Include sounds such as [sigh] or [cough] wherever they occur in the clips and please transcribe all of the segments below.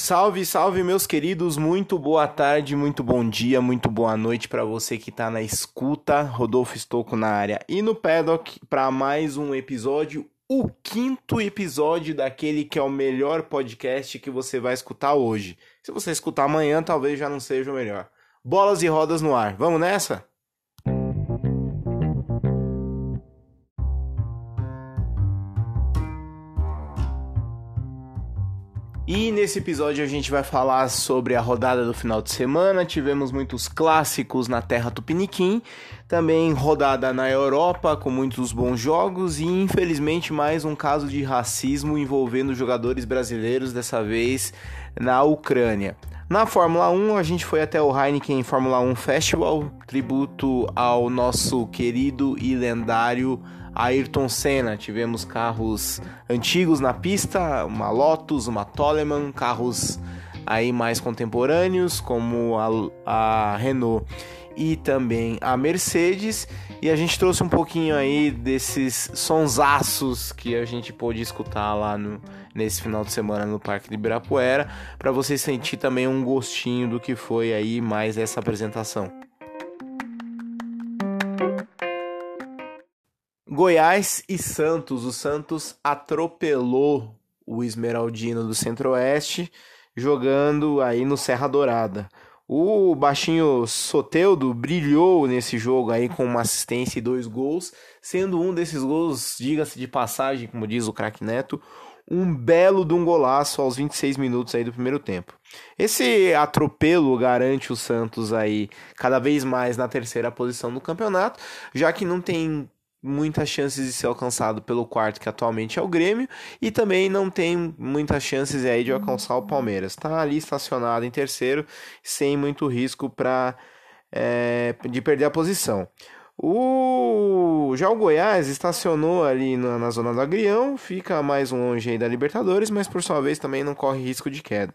Salve, salve, meus queridos. Muito boa tarde, muito bom dia, muito boa noite para você que está na escuta. Rodolfo Estocco na área e no paddock para mais um episódio, o quinto episódio daquele que é o melhor podcast que você vai escutar hoje. Se você escutar amanhã, talvez já não seja o melhor. Bolas e rodas no ar. Vamos nessa? Nesse episódio a gente vai falar sobre a rodada do final de semana. Tivemos muitos clássicos na terra tupiniquim, também rodada na Europa com muitos bons jogos e infelizmente mais um caso de racismo envolvendo jogadores brasileiros, dessa vez na Ucrânia. Na Fórmula 1, a gente foi até o Heineken Fórmula 1 Festival, tributo ao nosso querido e lendário Ayrton Senna. Tivemos carros antigos na pista, uma Lotus, uma Toleman, carros aí mais contemporâneos como a, a Renault e também a Mercedes. E a gente trouxe um pouquinho aí desses sonsaços que a gente pôde escutar lá no, nesse final de semana no Parque de Ibirapuera, para você sentir também um gostinho do que foi aí mais essa apresentação. Goiás e Santos. O Santos atropelou o Esmeraldino do Centro-Oeste, jogando aí no Serra Dourada. O baixinho Soteudo brilhou nesse jogo aí com uma assistência e dois gols, sendo um desses gols, diga-se de passagem, como diz o craque Neto, um belo de um golaço aos 26 minutos aí do primeiro tempo. Esse atropelo garante o Santos aí cada vez mais na terceira posição do campeonato, já que não tem muitas chances de ser alcançado pelo quarto, que atualmente é o Grêmio, e também não tem muitas chances aí de alcançar o Palmeiras. Está ali estacionado em terceiro, sem muito risco para é, de perder a posição. O já o Goiás estacionou ali na, na zona do Agrião, fica mais longe da Libertadores, mas por sua vez também não corre risco de queda.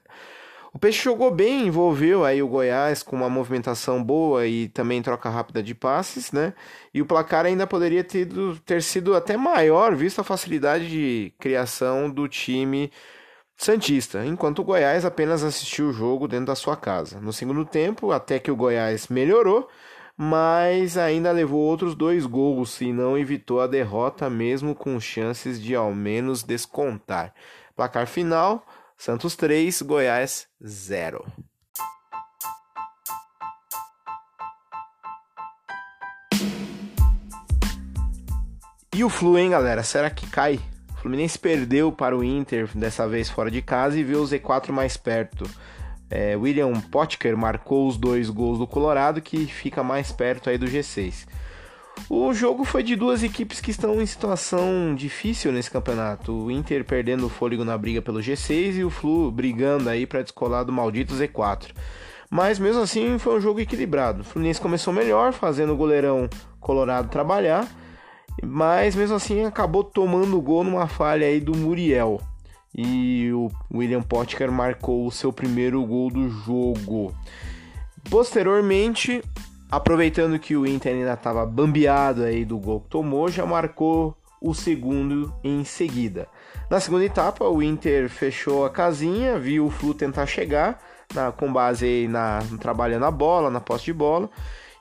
O Peixe jogou bem, envolveu aí o Goiás com uma movimentação boa e também troca rápida de passes, né? E o placar ainda poderia ter, ter sido até maior, visto a facilidade de criação do time Santista, enquanto o Goiás apenas assistiu o jogo dentro da sua casa. No segundo tempo, até que o Goiás melhorou, mas ainda levou outros dois gols e não evitou a derrota, mesmo com chances de ao menos descontar. Placar final: Santos 3, Goiás 0. E o Flu, hein, galera? Será que cai? O Fluminense perdeu para o Inter, dessa vez fora de casa, e viu o Z4 mais perto. É, William Potker marcou os dois gols do Colorado, que fica mais perto aí do G6. O jogo foi de duas equipes que estão em situação difícil nesse campeonato. O Inter perdendo o fôlego na briga pelo G6 e o Flu brigando aí para descolar do maldito Z4. Mas mesmo assim foi um jogo equilibrado. O Fluminense começou melhor, fazendo o goleirão colorado trabalhar, mas mesmo assim acabou tomando o gol numa falha aí do Muriel. E o William Potker marcou o seu primeiro gol do jogo. Posteriormente, Aproveitando que o Inter ainda estava bambeado aí do gol que tomou, já marcou o segundo em seguida. Na segunda etapa, o Inter fechou a casinha, viu o Flu tentar chegar, na, com base aí na, no trabalho na bola, na posse de bola,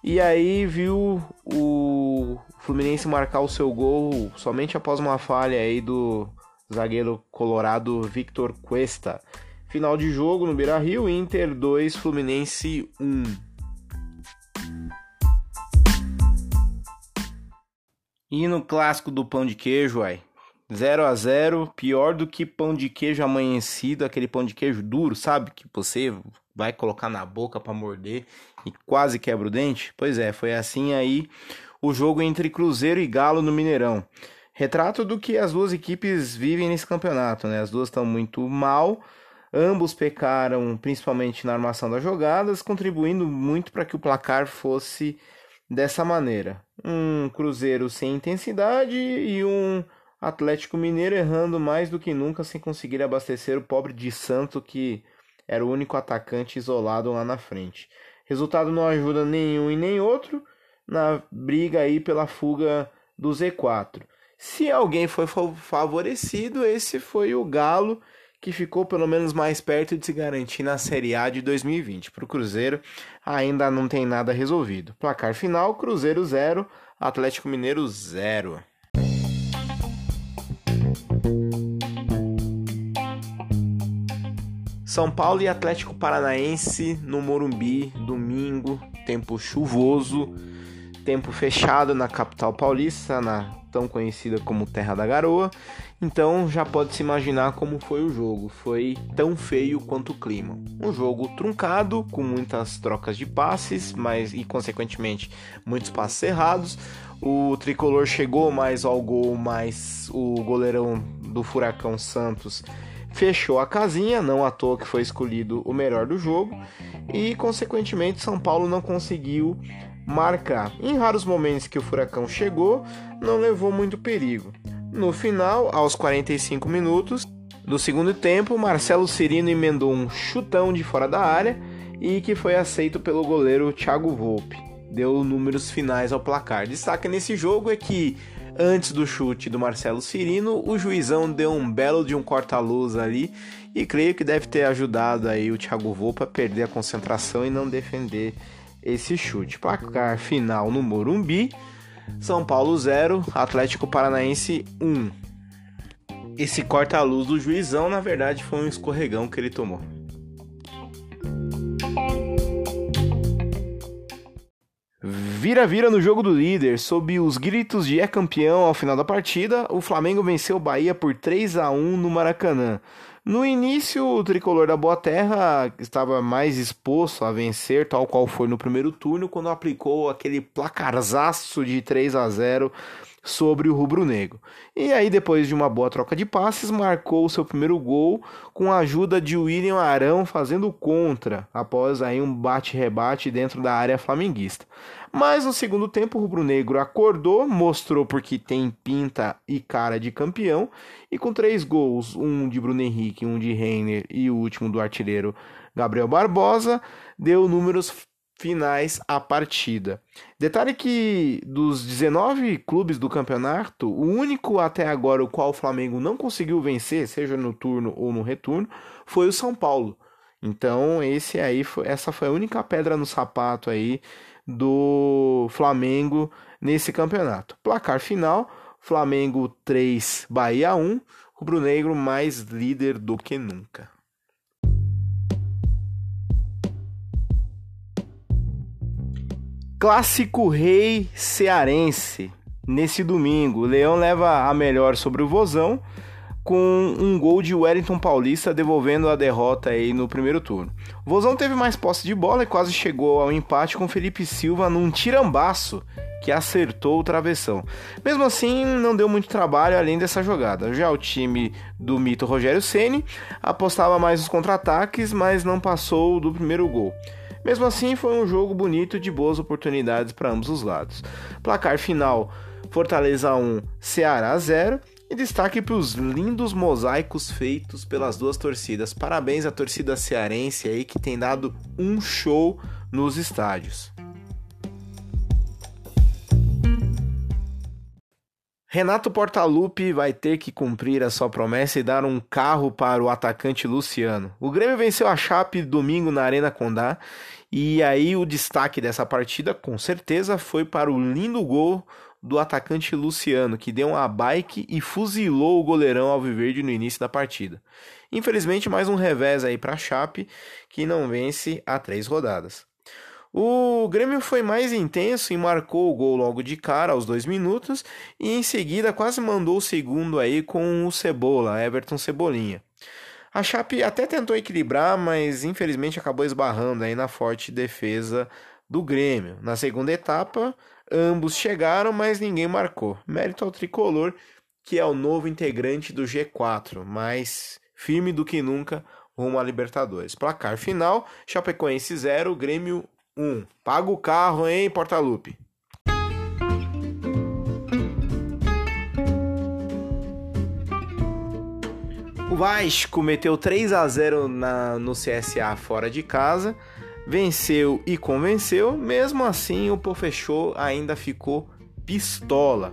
e aí viu o Fluminense marcar o seu gol somente após uma falha aí do zagueiro colorado Victor Cuesta. Final de jogo no Beira-Rio, Inter 2, Fluminense 1. E no clássico do pão de queijo, uai. 0 a 0 pior do que pão de queijo amanhecido, aquele pão de queijo duro, sabe? Que você vai colocar na boca para morder e quase quebra o dente. Pois é, foi assim aí o jogo entre Cruzeiro e Galo no Mineirão. Retrato do que as duas equipes vivem nesse campeonato, né? As duas estão muito mal, ambos pecaram principalmente na armação das jogadas, contribuindo muito para que o placar fosse dessa maneira: um Cruzeiro sem intensidade e um Atlético Mineiro errando mais do que nunca sem conseguir abastecer o pobre de Santo que era o único atacante isolado lá na frente. Resultado não ajuda nenhum e nem outro na briga aí pela fuga do Z4. Se alguém foi favorecido, esse foi o Galo que ficou pelo menos mais perto de se garantir na Série A de 2020. Para o Cruzeiro, ainda não tem nada resolvido. Placar final: Cruzeiro 0, Atlético Mineiro 0. São Paulo e Atlético Paranaense no Morumbi, domingo, tempo chuvoso, tempo fechado na capital paulista, na tão conhecida como Terra da Garoa. Então já pode se imaginar como foi o jogo. Foi tão feio quanto o clima. Um jogo truncado, com muitas trocas de passes, mas e consequentemente muitos passes errados. O tricolor chegou mais ao gol, mas o goleirão do Furacão Santos fechou a casinha, não à toa que foi escolhido o melhor do jogo, e consequentemente São Paulo não conseguiu marcar. Em raros momentos que o Furacão chegou, não levou muito perigo. No final, aos 45 minutos do segundo tempo, Marcelo Cirino emendou um chutão de fora da área e que foi aceito pelo goleiro Thiago Volpe. Deu números finais ao placar. Destaque nesse jogo é que Antes do chute do Marcelo Cirino, o juizão deu um belo de um corta-luz ali e creio que deve ter ajudado aí o Thiago Volpa a perder a concentração e não defender esse chute. Placar final no Morumbi, São Paulo 0, Atlético Paranaense 1. Esse corta-luz do juizão, na verdade, foi um escorregão que ele tomou. Vira-vira no jogo do líder, sob os gritos de é campeão ao final da partida, o Flamengo venceu o Bahia por 3 a 1 no Maracanã. No início, o tricolor da Boa Terra estava mais exposto a vencer, tal qual foi no primeiro turno, quando aplicou aquele placarzaço de 3 a 0 sobre o rubro-negro. E aí, depois de uma boa troca de passes, marcou o seu primeiro gol com a ajuda de William Arão fazendo contra, após aí um bate-rebate dentro da área flamenguista. Mas no segundo tempo, o rubro-negro acordou, mostrou porque tem pinta e cara de campeão, e com três gols, um de Bruno Henrique, um de Reiner e o último do artilheiro Gabriel Barbosa, deu números finais à partida. Detalhe que dos 19 clubes do campeonato, o único até agora o qual o Flamengo não conseguiu vencer, seja no turno ou no retorno, foi o São Paulo. Então, esse aí essa foi a única pedra no sapato aí do Flamengo nesse campeonato. Placar final: Flamengo 3, Bahia 1. Rubro-Negro mais líder do que nunca. Clássico Rei Cearense. Nesse domingo, o Leão leva a melhor sobre o Vozão com um gol de Wellington Paulista devolvendo a derrota aí no primeiro turno. O Vozão teve mais posse de bola e quase chegou ao empate com Felipe Silva num tirambaço que acertou o travessão. Mesmo assim, não deu muito trabalho além dessa jogada. Já o time do mito Rogério Ceni apostava mais nos contra-ataques, mas não passou do primeiro gol. Mesmo assim, foi um jogo bonito de boas oportunidades para ambos os lados. Placar final: Fortaleza 1, Ceará 0 e destaque para os lindos mosaicos feitos pelas duas torcidas. Parabéns à torcida cearense aí que tem dado um show nos estádios. Renato Portaluppi vai ter que cumprir a sua promessa e dar um carro para o atacante Luciano. O Grêmio venceu a Chape domingo na Arena Condá e aí o destaque dessa partida, com certeza, foi para o lindo gol do atacante Luciano, que deu uma bike e fuzilou o goleirão Alviverde no início da partida. Infelizmente, mais um revés aí para a Chape, que não vence há três rodadas. O Grêmio foi mais intenso e marcou o gol logo de cara, aos dois minutos, e em seguida quase mandou o segundo aí com o Cebola, Everton Cebolinha. A Chape até tentou equilibrar, mas infelizmente acabou esbarrando aí na forte defesa do Grêmio. Na segunda etapa, Ambos chegaram, mas ninguém marcou. Mérito ao tricolor, que é o novo integrante do G4, mais firme do que nunca rumo à Libertadores. Placar final: Chapecoense 0, Grêmio 1. Paga o carro, hein, Portalupe? O Vasco meteu 3 a 0 na, no CSA fora de casa venceu e convenceu, mesmo assim o Pofechou ainda ficou pistola.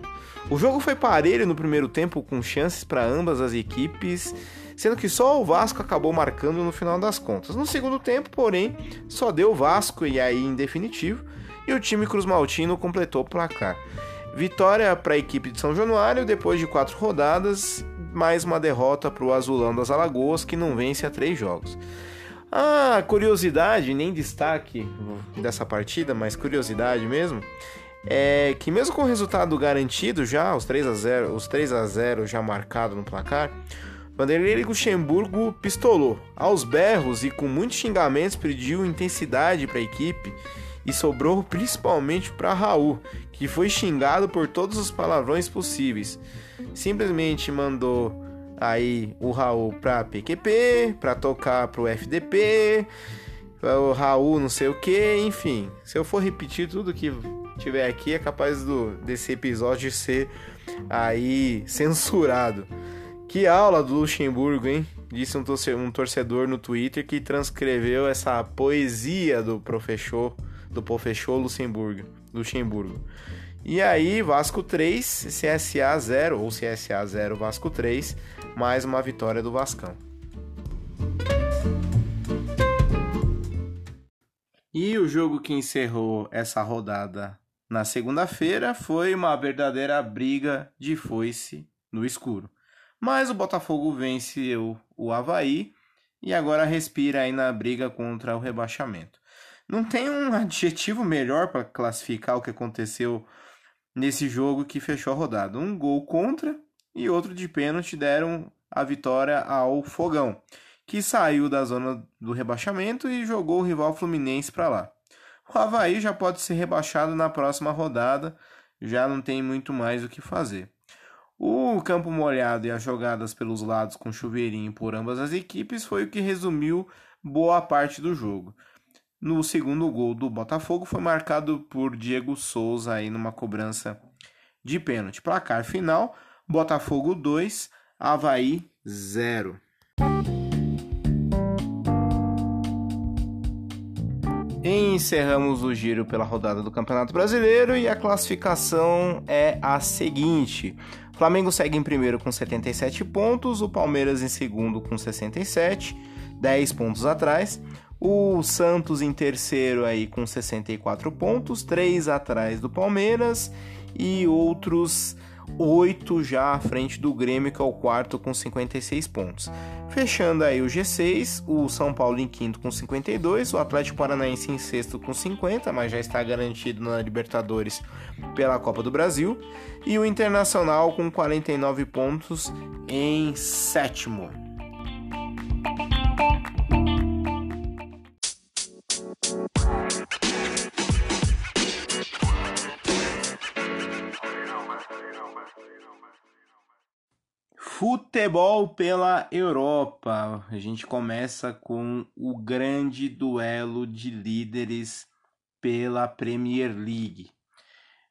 O jogo foi parelho no primeiro tempo com chances para ambas as equipes sendo que só o Vasco acabou marcando no final das contas. No segundo tempo, porém, só deu Vasco e aí em definitivo, e o time Cruz Maltino completou o placar. Vitória para a equipe de São Januário depois de quatro rodadas, mais uma derrota para o Azulão das Alagoas que não vence há três jogos. A curiosidade, nem destaque dessa partida, mas curiosidade mesmo, é que mesmo com o resultado garantido já, os 3 a 0, os 3 a 0 já marcado no placar, Vanderlei Luxemburgo pistolou. Aos berros e com muitos xingamentos pediu intensidade para a equipe e sobrou principalmente para Raul, que foi xingado por todos os palavrões possíveis. Simplesmente mandou aí o Raul para PQP, para tocar para o FDP, o Raul não sei o que, enfim. Se eu for repetir tudo que tiver aqui, é capaz do, desse episódio ser aí [laughs] censurado. Que aula do Luxemburgo, hein? Disse um, torcedor no Twitter que transcreveu essa poesia do professor, do professor Luxemburgo. Luxemburgo. E aí, Vasco 3, CSA 0, ou CSA 0, Vasco 3, mais uma vitória do Vascão. E o jogo que encerrou essa rodada na segunda-feira foi uma verdadeira briga de foice no escuro. Mas o Botafogo venceu o Havaí e agora respira aí na briga contra o rebaixamento. Não tem um [laughs] adjetivo melhor para classificar o que aconteceu nesse jogo que fechou a rodada. Um gol contra e outro de pênalti deram a vitória ao Fogão, que saiu da zona do rebaixamento e jogou o rival Fluminense para lá. O Havaí já pode ser rebaixado na próxima rodada, já não tem muito mais o que fazer. O campo molhado e as jogadas pelos lados com chuveirinho por ambas as equipes foi o que resumiu boa parte do jogo. No segundo gol do Botafogo foi marcado por Diego Souza aí numa cobrança de pênalti. Placar final: Botafogo 2, Havaí 0. Encerramos o giro pela rodada do Campeonato Brasileiro e a classificação é a seguinte: Flamengo segue em primeiro com 77 pontos, o Palmeiras em segundo com 67, 10 pontos atrás. O Santos em terceiro aí com 64 pontos, 3 atrás do Palmeiras e outros 8 já à frente do Grêmio, que é o quarto com 56 pontos. Fechando aí o G6, o São Paulo em quinto com 52, o Atlético Paranaense em sexto com 50, mas já está garantido na Libertadores pela Copa do Brasil, e o Internacional com 49 pontos em sétimo. Futebol pela Europa. A gente começa com o grande duelo de líderes pela Premier League.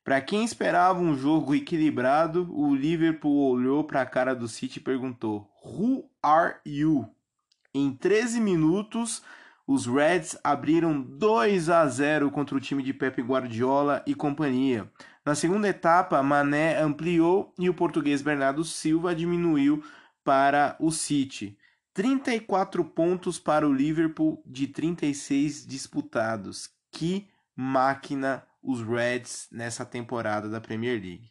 Para quem esperava um jogo equilibrado, o Liverpool olhou para a cara do City e perguntou: Who are you? Em 13 minutos, os Reds abriram 2 a 0 contra o time de Pep Guardiola e companhia. Na segunda etapa, Mané ampliou e o português Bernardo Silva diminuiu para o City. 34 pontos para o Liverpool de 36 disputados. Que máquina os Reds nessa temporada da Premier League.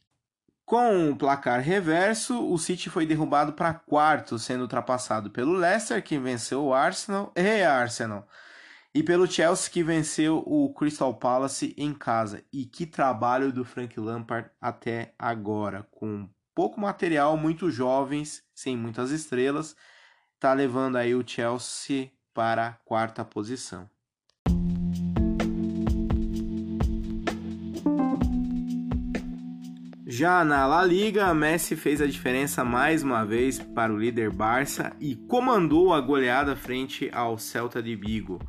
Com o placar reverso, o City foi derrubado para quarto, sendo ultrapassado pelo Leicester, que venceu o Arsenal, e Arsenal, e pelo Chelsea, que venceu o Crystal Palace em casa. E que trabalho do Frank Lampard até agora, com pouco material, muito jovens, sem muitas estrelas, tá levando aí o Chelsea para a quarta posição. Já na La Liga, Messi fez a diferença mais uma vez para o líder Barça e comandou a goleada frente ao Celta de Vigo.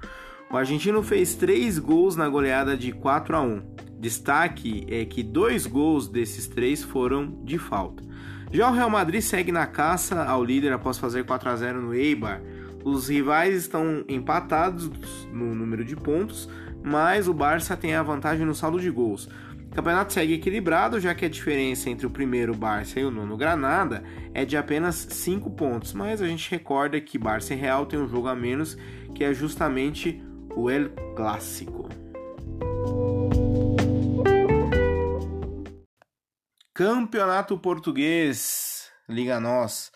O argentino fez três gols na goleada de 4 a 1. Destaque é que dois gols desses três foram de falta. Já o Real Madrid segue na caça ao líder após fazer 4 a 0 no Eibar. Os rivais estão empatados no número de pontos, mas o Barça tem a vantagem no saldo de gols. O campeonato segue equilibrado, já que a diferença entre o primeiro Barça e o nono Granada é de apenas 5 pontos, mas a gente recorda que Barça e Real tem um jogo a menos, que é justamente o El Clássico. Campeonato Português, Liga Nós.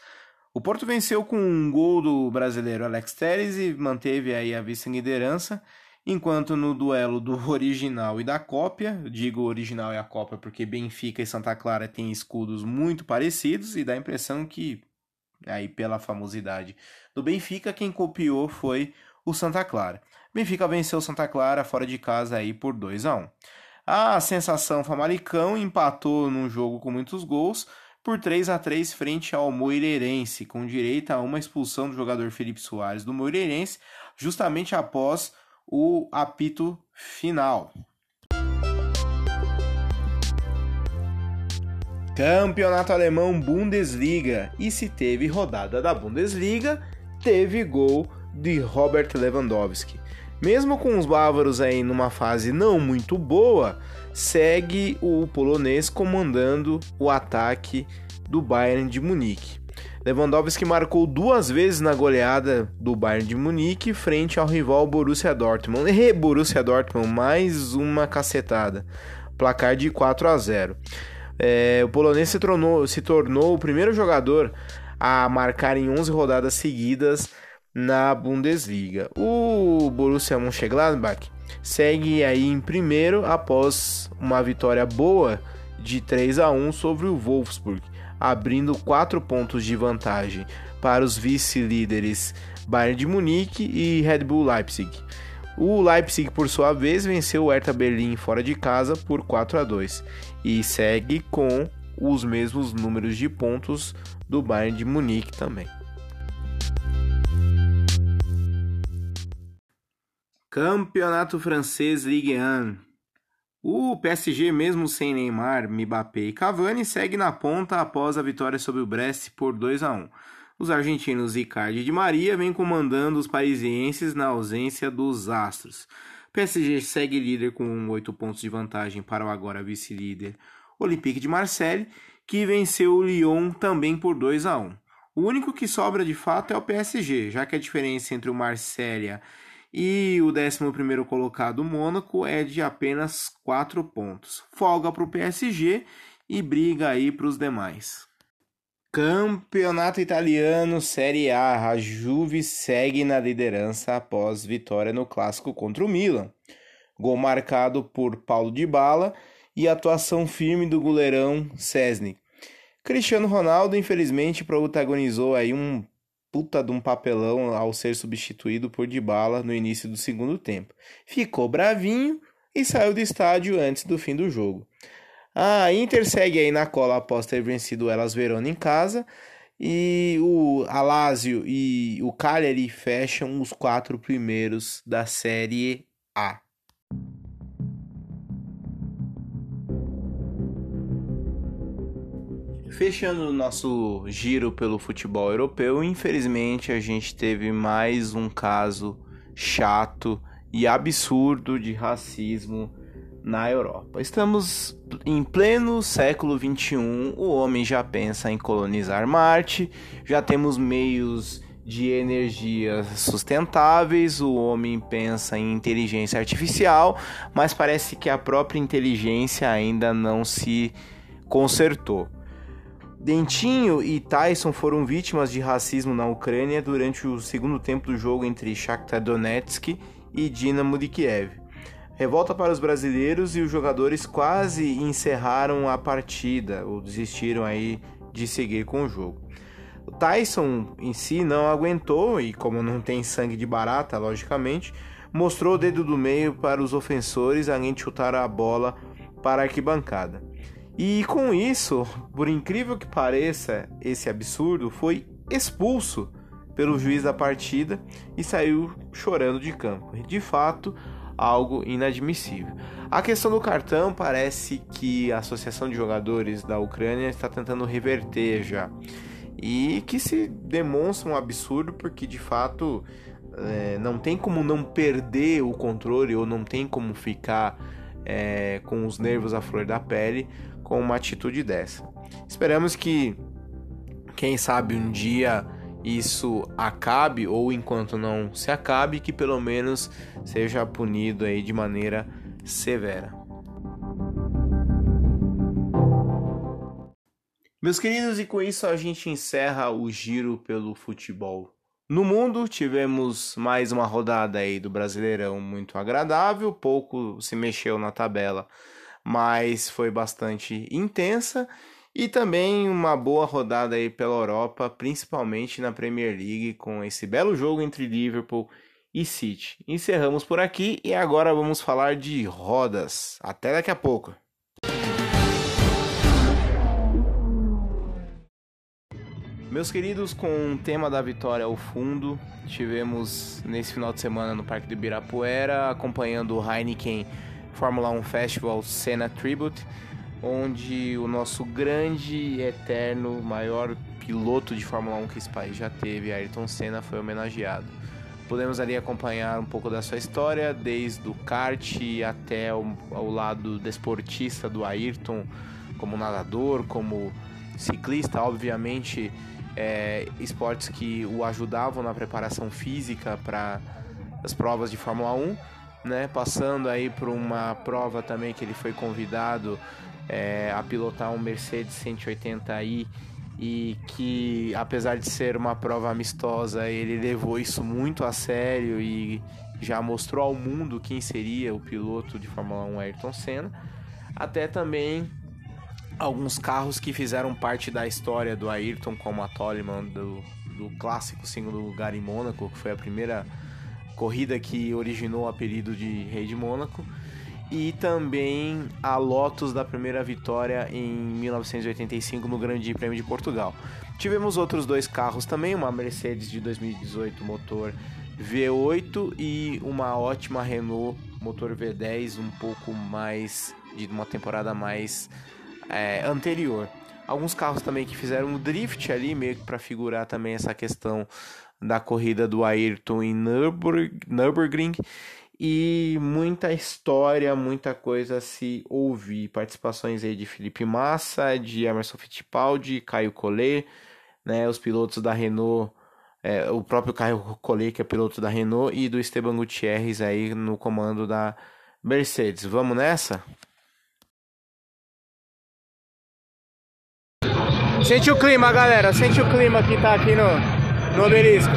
O Porto venceu com um gol do brasileiro Alex Telles e manteve aí a vice-liderança, enquanto no duelo do [laughs] original e da cópia, digo original e a cópia porque Benfica e Santa Clara têm escudos muito parecidos e dá a impressão que aí pela famosidade do Benfica quem copiou foi o Santa Clara. Benfica venceu Santa Clara fora de casa aí por 2 a 1. A sensação Famalicão empatou num jogo com muitos gols por 3 a 3 frente ao Moreirense, com direito a uma expulsão do jogador Felipe Soares do Moreirense, justamente após o apito final. Campeonato Alemão Bundesliga. E se teve rodada da Bundesliga, teve gol de Robert Lewandowski. Mesmo com os bávaros aí numa fase não muito boa, segue o polonês comandando o ataque do Bayern de Munique. Lewandowski marcou duas vezes na goleada do Bayern de Munique frente ao rival Borussia Dortmund. E Borussia Dortmund, mais uma cacetada. Placar de 4 a 0. É, o polonês se tornou, se tornou o primeiro jogador a marcar em 11 rodadas seguidas na Bundesliga. O Borussia Mönchengladbach segue aí em primeiro após uma vitória boa de 3 a 1 sobre o Wolfsburg, abrindo 4 pontos de vantagem para os vice-líderes Bayern de Munique e Red Bull Leipzig. O Leipzig, por sua vez, venceu o Hertha Berlim fora de casa por 4 a 2 e segue com os mesmos números de pontos do Bayern de Munique também. Campeonato Francês Ligue 1. O PSG, mesmo sem Neymar, Mbappé e Cavani, segue na ponta após a vitória sobre o Brest por 2 a 1. Os argentinos Icardi e Di Maria vêm comandando os parisienses na ausência dos astros. PSG segue líder com 8 pontos de vantagem para o agora vice-líder Olympique de Marseille, que venceu o Lyon também por 2 a 1. O único que sobra de fato é o PSG, já que a diferença entre o Marseille e o 11 colocado, Mônaco, é de apenas 4 pontos. Folga para o PSG e briga aí para os demais. Campeonato Italiano Série A. A Juve segue na liderança após vitória no clássico contra o Milan. Gol marcado por Paulo de Bala e atuação firme do goleirão Cesny. Cristiano Ronaldo, infelizmente, protagonizou aí um puta de um papelão ao ser substituído por Dybala no início do segundo tempo. Ficou bravinho e saiu do estádio antes do fim do jogo. A Inter segue aí na cola após ter vencido Elas Verona em casa e o Alásio e o Cagliari fecham os quatro primeiros da Série A. Fechando o nosso giro pelo futebol europeu, infelizmente a gente teve mais um caso chato e absurdo de racismo na Europa. Estamos em pleno século 21, o homem já pensa em colonizar Marte, já temos meios de energia sustentáveis, o homem pensa em inteligência artificial, mas parece que a própria inteligência ainda não se consertou. Dentinho e Tyson foram vítimas de racismo na Ucrânia durante o segundo tempo do jogo entre Shakhtar Donetsk e Dinamo de Kiev. Revolta para os brasileiros e os jogadores quase encerraram a partida ou desistiram aí de seguir com o jogo. O Tyson em si não aguentou e, como não tem sangue de barata, logicamente, mostrou o dedo do meio para os ofensores além de chutar a bola para a arquibancada. E com isso, por incrível que pareça, esse absurdo foi expulso pelo juiz da partida e saiu chorando de campo. De fato, algo inadmissível. A questão do cartão parece que a Associação de Jogadores da Ucrânia está tentando reverter já. E que se demonstra um absurdo porque de fato é, não tem como não perder o controle ou não tem como ficar é, com os nervos à flor da pele com uma atitude dessa. Esperamos que, quem sabe, um dia isso acabe ou enquanto não se acabe, que pelo menos seja punido aí de maneira severa. Meus queridos, e com isso a gente encerra o giro pelo futebol. No mundo, tivemos mais uma rodada aí do Brasileirão muito agradável, pouco se mexeu na tabela, mas foi bastante intensa. E também uma boa rodada aí pela Europa, principalmente na Premier League, com esse belo jogo entre Liverpool e City. Encerramos por aqui e agora vamos falar de rodas. Até daqui a pouco. Meus queridos, com o tema da vitória ao fundo, tivemos nesse final de semana no Parque do Ibirapuera, acompanhando o Heineken Fórmula 1 Festival Senna Tribute, onde o nosso grande, eterno, maior piloto de Fórmula 1 que esse país já teve, Ayrton Senna, foi homenageado. Podemos ali acompanhar um pouco da sua história, desde o kart até o, ao lado desportista do Ayrton, como nadador, como ciclista, obviamente é, esportes que o ajudavam na preparação física para as provas de Fórmula 1, né? Passando aí por uma prova também que ele foi convidado é, a pilotar um Mercedes 180i e que apesar de ser uma prova amistosa, ele levou isso muito a sério e já mostrou ao mundo quem seria o piloto de Fórmula 1 Ayrton Senna, até também alguns carros que fizeram parte da história do Ayrton, como a Toleman, do, do clássico segundo lugar em Mônaco, que foi a primeira corrida que originou o apelido de Rei de Mônaco, e também a Lotus da primeira vitória em 1985 no Grande Prêmio de Portugal. Tivemos outros dois carros também, uma Mercedes de 2018 motor V8 e uma ótima Renault motor V10, um pouco mais de uma temporada mais é, anterior. Alguns carros também que fizeram o drift ali, meio que para figurar também essa questão da corrida do Ayrton em Nürburg, Nürburgring. E muita história, muita coisa a se ouvir. Participações aí de Felipe Massa, de Emerson Fittipaldi, Caio Collet, né, os pilotos da Renault, é, o próprio Caio Collet, que é piloto da Renault, e do Esteban Gutierrez aí no comando da Mercedes. Vamos nessa? Sente o clima, galera. Sente o clima que tá aqui no, no obelisco.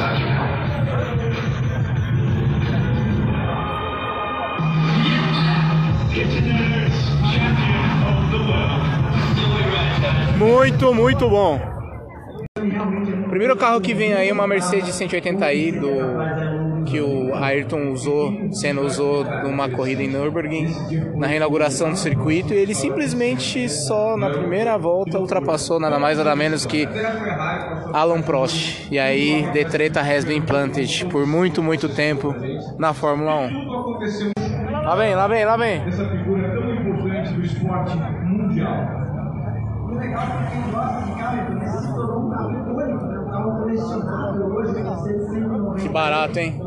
Muito, muito bom. Primeiro carro que vem aí é uma Mercedes 180i do que o Ayrton usou, sendo usou numa corrida em Nürburgring, na reinauguração do circuito, e ele simplesmente só na primeira volta ultrapassou nada mais nada menos que Alan Prost. E aí The Treta has been planted por muito, muito tempo na Fórmula 1. Lá vem, lá vem, lá vem. Essa figura tão importante do esporte mundial. O legal é que quem gosta de carro, ele se tornou um né? um carro colecionável hoje, que barato, hein?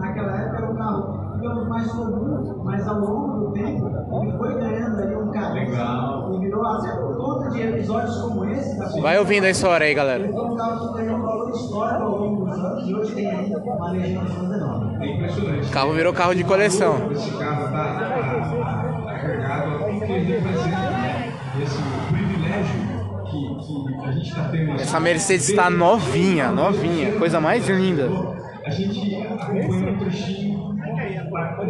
mais comum, mas ao longo do tempo ele foi ganhando ali um carinho. Legal. E virou até por conta de episódios como esse. Vai ouvindo a história aí, galera. Então o carro ganhou um valor histórico ao longo dos anos e hoje tem ainda uma fãs enorme. É impressionante. O carro virou carro de coleção. Esse carro está carregado Essa Mercedes está novinha, novinha, coisa mais linda. A gente acompanha um trechinho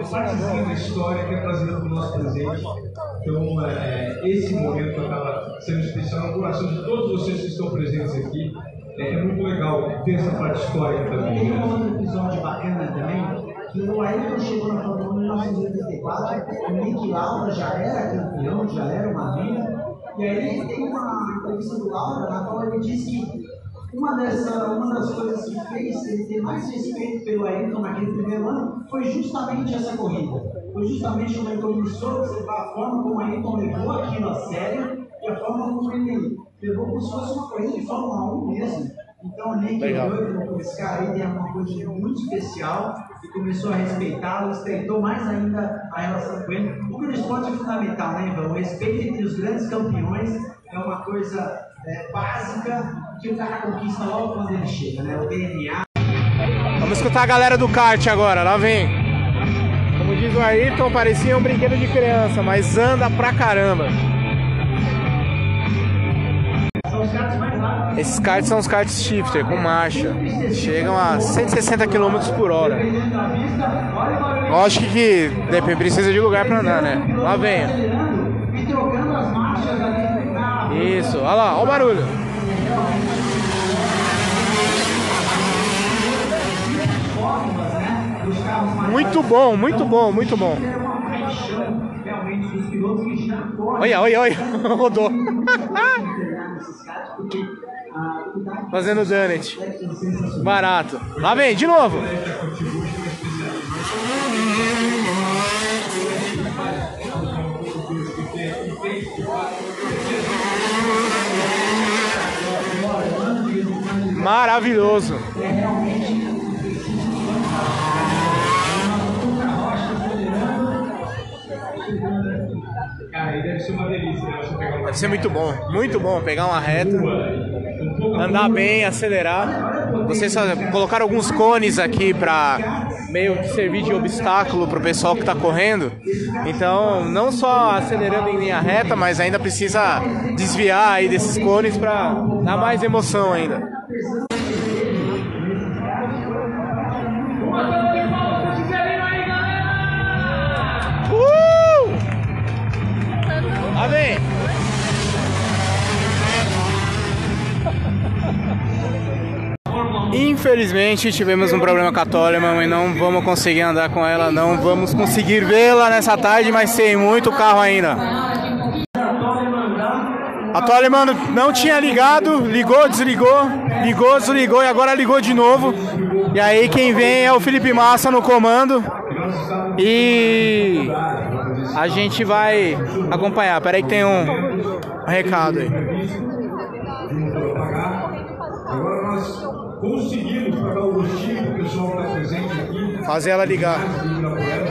partezinha da história que é trazida para o nosso presente. Então, é, esse momento acaba sendo especial no coração de todos vocês que estão presentes aqui. É, é muito legal ter essa parte histórica também. Tem um outro episódio bacana também, que o Ayrton chegou na Fórmula 1 em 1984, o Nick Lauda já era campeão, já era uma renda, e aí tem uma entrevista do Lauda na qual ele diz que uma, dessa, uma das coisas que fez ele ter mais respeito pelo Ayrton naquele primeiro ano foi justamente essa corrida. Foi justamente como ele começou a observar a forma como o Ayrton levou aquilo a sério e a forma como ele levou como se fosse uma corrida de Fórmula 1 mesmo. Então, nem que doido, esse cara aí tem uma coisa muito especial e começou a respeitá-lo, estreitou mais ainda a relação com ele. O que no esporte é fundamental, né, Ivan? O respeito entre os grandes campeões é uma coisa é, básica que o cara conquista logo quando ele chega, né? O DNA. Vamos escutar a galera do kart agora, lá vem. Como diz o Ayrton, parecia um brinquedo de criança, mas anda pra caramba. Esses karts são os karts shifter com marcha. Chegam a 160 km por hora. Lógico que depende, precisa de lugar para andar, né? Lá vem. Isso, olha lá, olha o barulho. Muito bom, muito bom, muito bom. Olha, olha, olha, [laughs] rodou. [laughs] Fazendo donut. Barato. Lá vem, de novo. Maravilhoso. Deve ser muito bom, muito bom pegar uma reta, andar bem, acelerar. Vocês colocaram alguns cones aqui para meio que servir de obstáculo para o pessoal que está correndo. Então, não só acelerando em linha reta, mas ainda precisa desviar aí desses cones para dar mais emoção ainda. Uh! Lá Infelizmente tivemos um problema com a Toleman e não vamos conseguir andar com ela, não vamos conseguir vê-la nessa tarde, mas tem muito carro ainda. A Toleman não tinha ligado, ligou, desligou, ligou, desligou e agora ligou de novo. E aí quem vem é o Felipe Massa no comando. E a gente vai acompanhar. Peraí que tem um, recado aí. Conseguimos pagar o gostinho do pessoal que está presente aqui, Fazer ela ligar.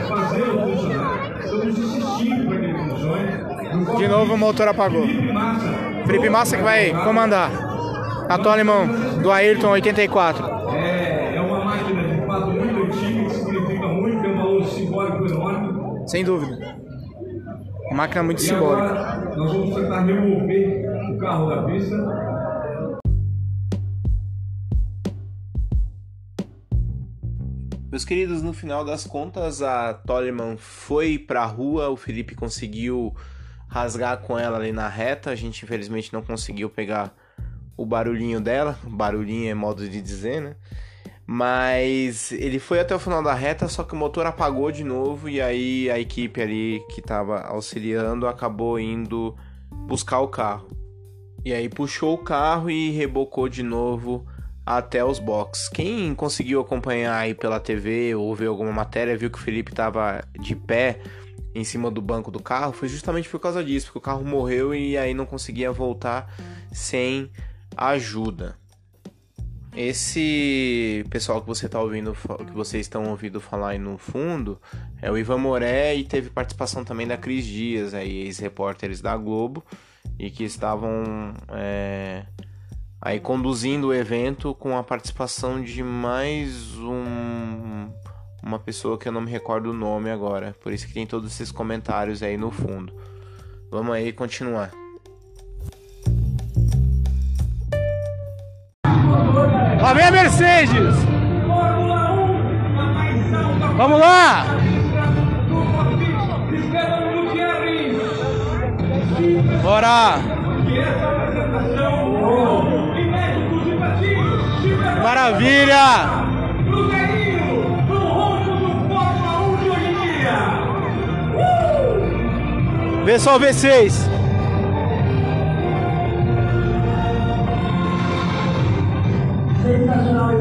fazê-lo funcionar. Estamos insistindo para que ele funcione. De novo o motor apagou. Massa, Felipe Massa que vai comandar. A alemão do Ayrton 84. é, é uma máquina de fato muito antiga, que significa muito, tem um valor simbólico enorme. Sem dúvida. Uma máquina muito E simbólica. agora nós vamos tentar remover o carro da pista. Meus queridos, no final das contas, a Toleman foi pra rua, o Felipe conseguiu rasgar com ela ali na reta. A gente infelizmente não conseguiu pegar o barulhinho dela. [laughs] Barulhinho é modo de dizer, né? Mas ele foi até o final da reta, só que o motor apagou de novo e aí a equipe ali que estava auxiliando acabou indo buscar o carro. E aí puxou o carro e rebocou de novo até os boxes. Quem conseguiu acompanhar aí pela TV ou ver alguma matéria viu que o Felipe estava de pé em cima do banco do carro, foi justamente por causa disso, porque o carro morreu e aí não conseguia voltar sem ajuda. Esse pessoal que você tá ouvindo, que vocês estão ouvindo falar aí no fundo, é o Ivan Moré e teve participação também da Cris Dias, aí ex-repórteres da Globo, e que estavam é, aí conduzindo o evento com a participação de mais um, uma pessoa que eu não me recordo o nome agora, por isso que tem todos esses comentários aí no fundo. Vamos aí continuar. Lá vem a Mercedes! Vamos lá! Bora! Maravilha! Vê só o V6. Sensacional. É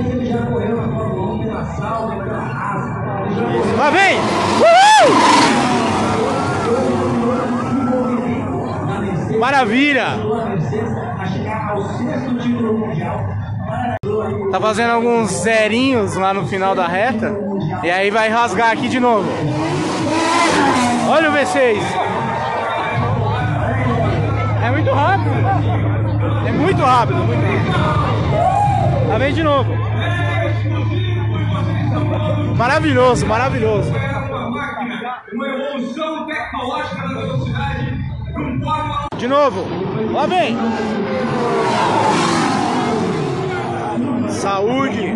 isso, ele já correu na Fórmula 1 pela Sauber, pela Lá vem! Uhul! Maravilha! Tá fazendo alguns zerinhos lá no final da reta. E aí vai rasgar aqui de novo. Olha o V6. É muito rápido. É muito rápido, muito rápido. Lá vem de novo. Maravilhoso, maravilhoso. De novo. Lá vem. Saúde.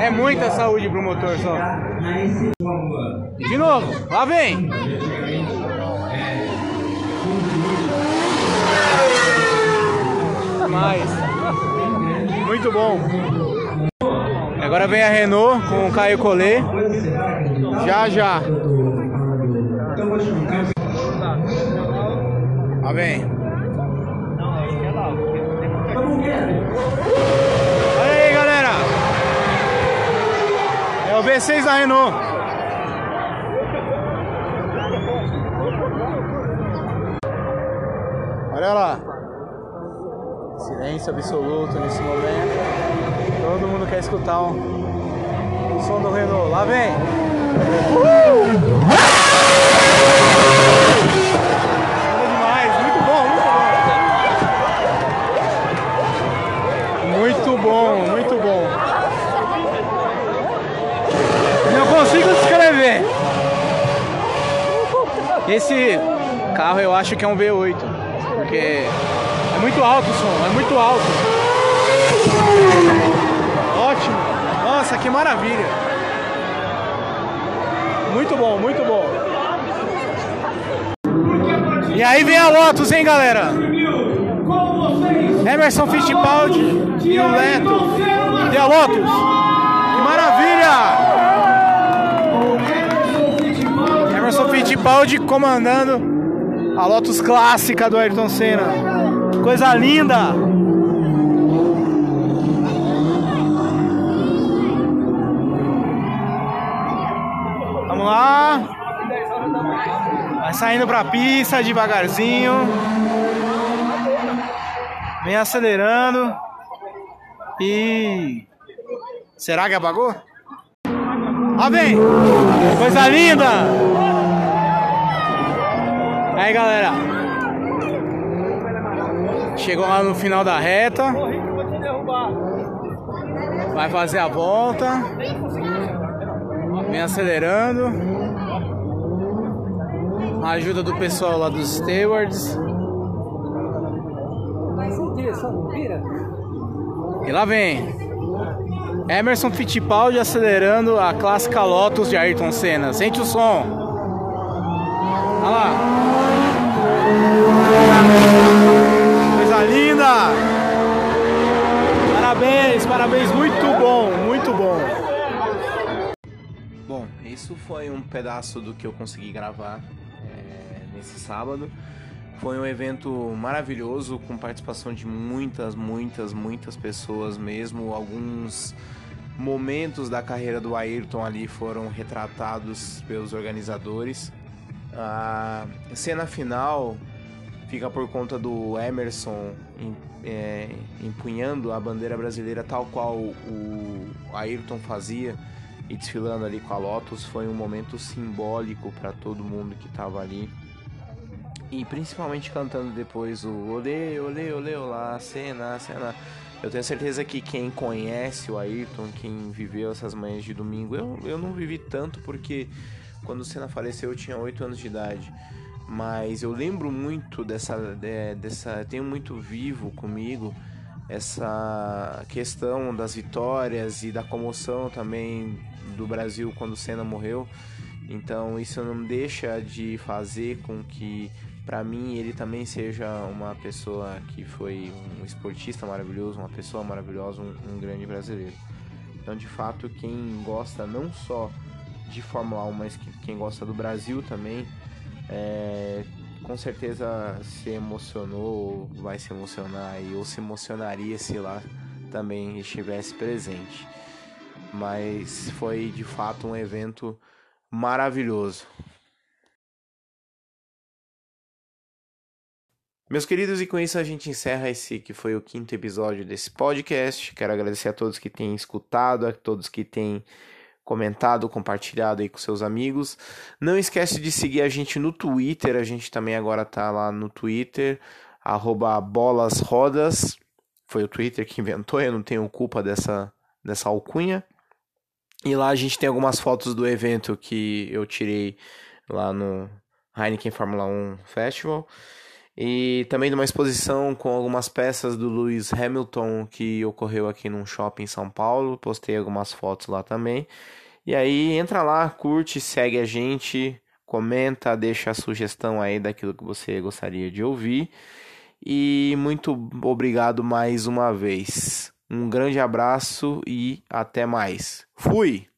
É muita saúde pro motor só. De novo. Lá vem. Mais. Muito bom. Agora vem a Renault com o Caio Collet. Já, já. Lá vem. Olha aí, galera. É o V6 da Renault. Olha lá. Silêncio absoluto nesse momento. Todo mundo quer escutar um, o som do Renault. Lá vem. Anda demais. Muito bom, muito bom. Muito bom, muito bom. Não consigo descrever. Esse carro eu acho que é um V8. Porque é muito alto o som, é muito alto. Ótimo. Nossa, que maravilha. Muito bom, muito bom. E aí vem a Lotus, hein, galera? Emerson Fittipaldi e o Leto. E a Lotus. Que maravilha! Emerson Fittipaldi comandando a Lotus clássica do Ayrton Senna. Coisa linda! Vamos lá. Vai saindo pra pista devagarzinho. Vem acelerando. E. Será que apagou? Lá vem! Coisa linda! Aí galera. Chegou lá no final da reta. Vai fazer a volta. Vem acelerando. A ajuda do pessoal lá dos stewards. E lá vem. Emerson Fittipaldi acelerando a clássica Lotus de Ayrton Senna. Sente o som. Olha lá. Coisa linda. Parabéns, parabéns. Muito bom, muito bom. Bom, isso foi um pedaço do que eu consegui gravar é, nesse sábado. Foi um evento maravilhoso com participação de muitas, muitas, muitas pessoas mesmo. Alguns momentos da carreira do Ayrton ali foram retratados pelos organizadores. A cena final fica por conta do Emerson em- é, empunhando a bandeira brasileira tal qual o Ayrton fazia e desfilando ali com a Lotus. Foi um momento simbólico para todo mundo que estava ali. E principalmente cantando depois o Olê, Olê, Olê, Olá, cena, cena. Eu tenho certeza que quem conhece o Ayrton, quem viveu essas manhãs de domingo, eu, eu não vivi tanto porque quando o Senna faleceu eu tinha 8 anos de idade. Mas eu lembro muito dessa, de- dessa. Tenho muito vivo comigo essa questão das vitórias e da comoção também do Brasil quando o Senna morreu. Então isso não deixa de fazer com que, para mim, ele também seja uma pessoa que foi um esportista maravilhoso, uma pessoa maravilhosa, um, um grande brasileiro. Então, de fato, quem gosta não só de Fórmula 1, mas que- quem gosta do Brasil também, é, com certeza se emocionou, ou vai se emocionar aí, ou se emocionaria se lá também estivesse presente. Mas foi de fato um evento maravilhoso. Meus queridos, e com isso a gente encerra esse que foi o quinto episódio desse podcast. Quero agradecer a todos que têm escutado, a todos que têm comentado, compartilhado aí com seus amigos. Não esquece de seguir a gente no Twitter, a gente também agora tá lá no Twitter, bolasrodas. Foi o Twitter que inventou, eu não tenho culpa dessa, dessa alcunha. E lá a gente tem algumas fotos do evento que eu tirei lá no Heineken Fórmula 1 Festival. E também de uma exposição com algumas peças do Lewis Hamilton que ocorreu aqui num shopping em São Paulo. Postei algumas fotos lá também. E aí entra lá, curte, segue a gente, comenta, deixa a sugestão aí daquilo que você gostaria de ouvir. E muito obrigado mais uma vez. Um grande abraço e até mais. Fui!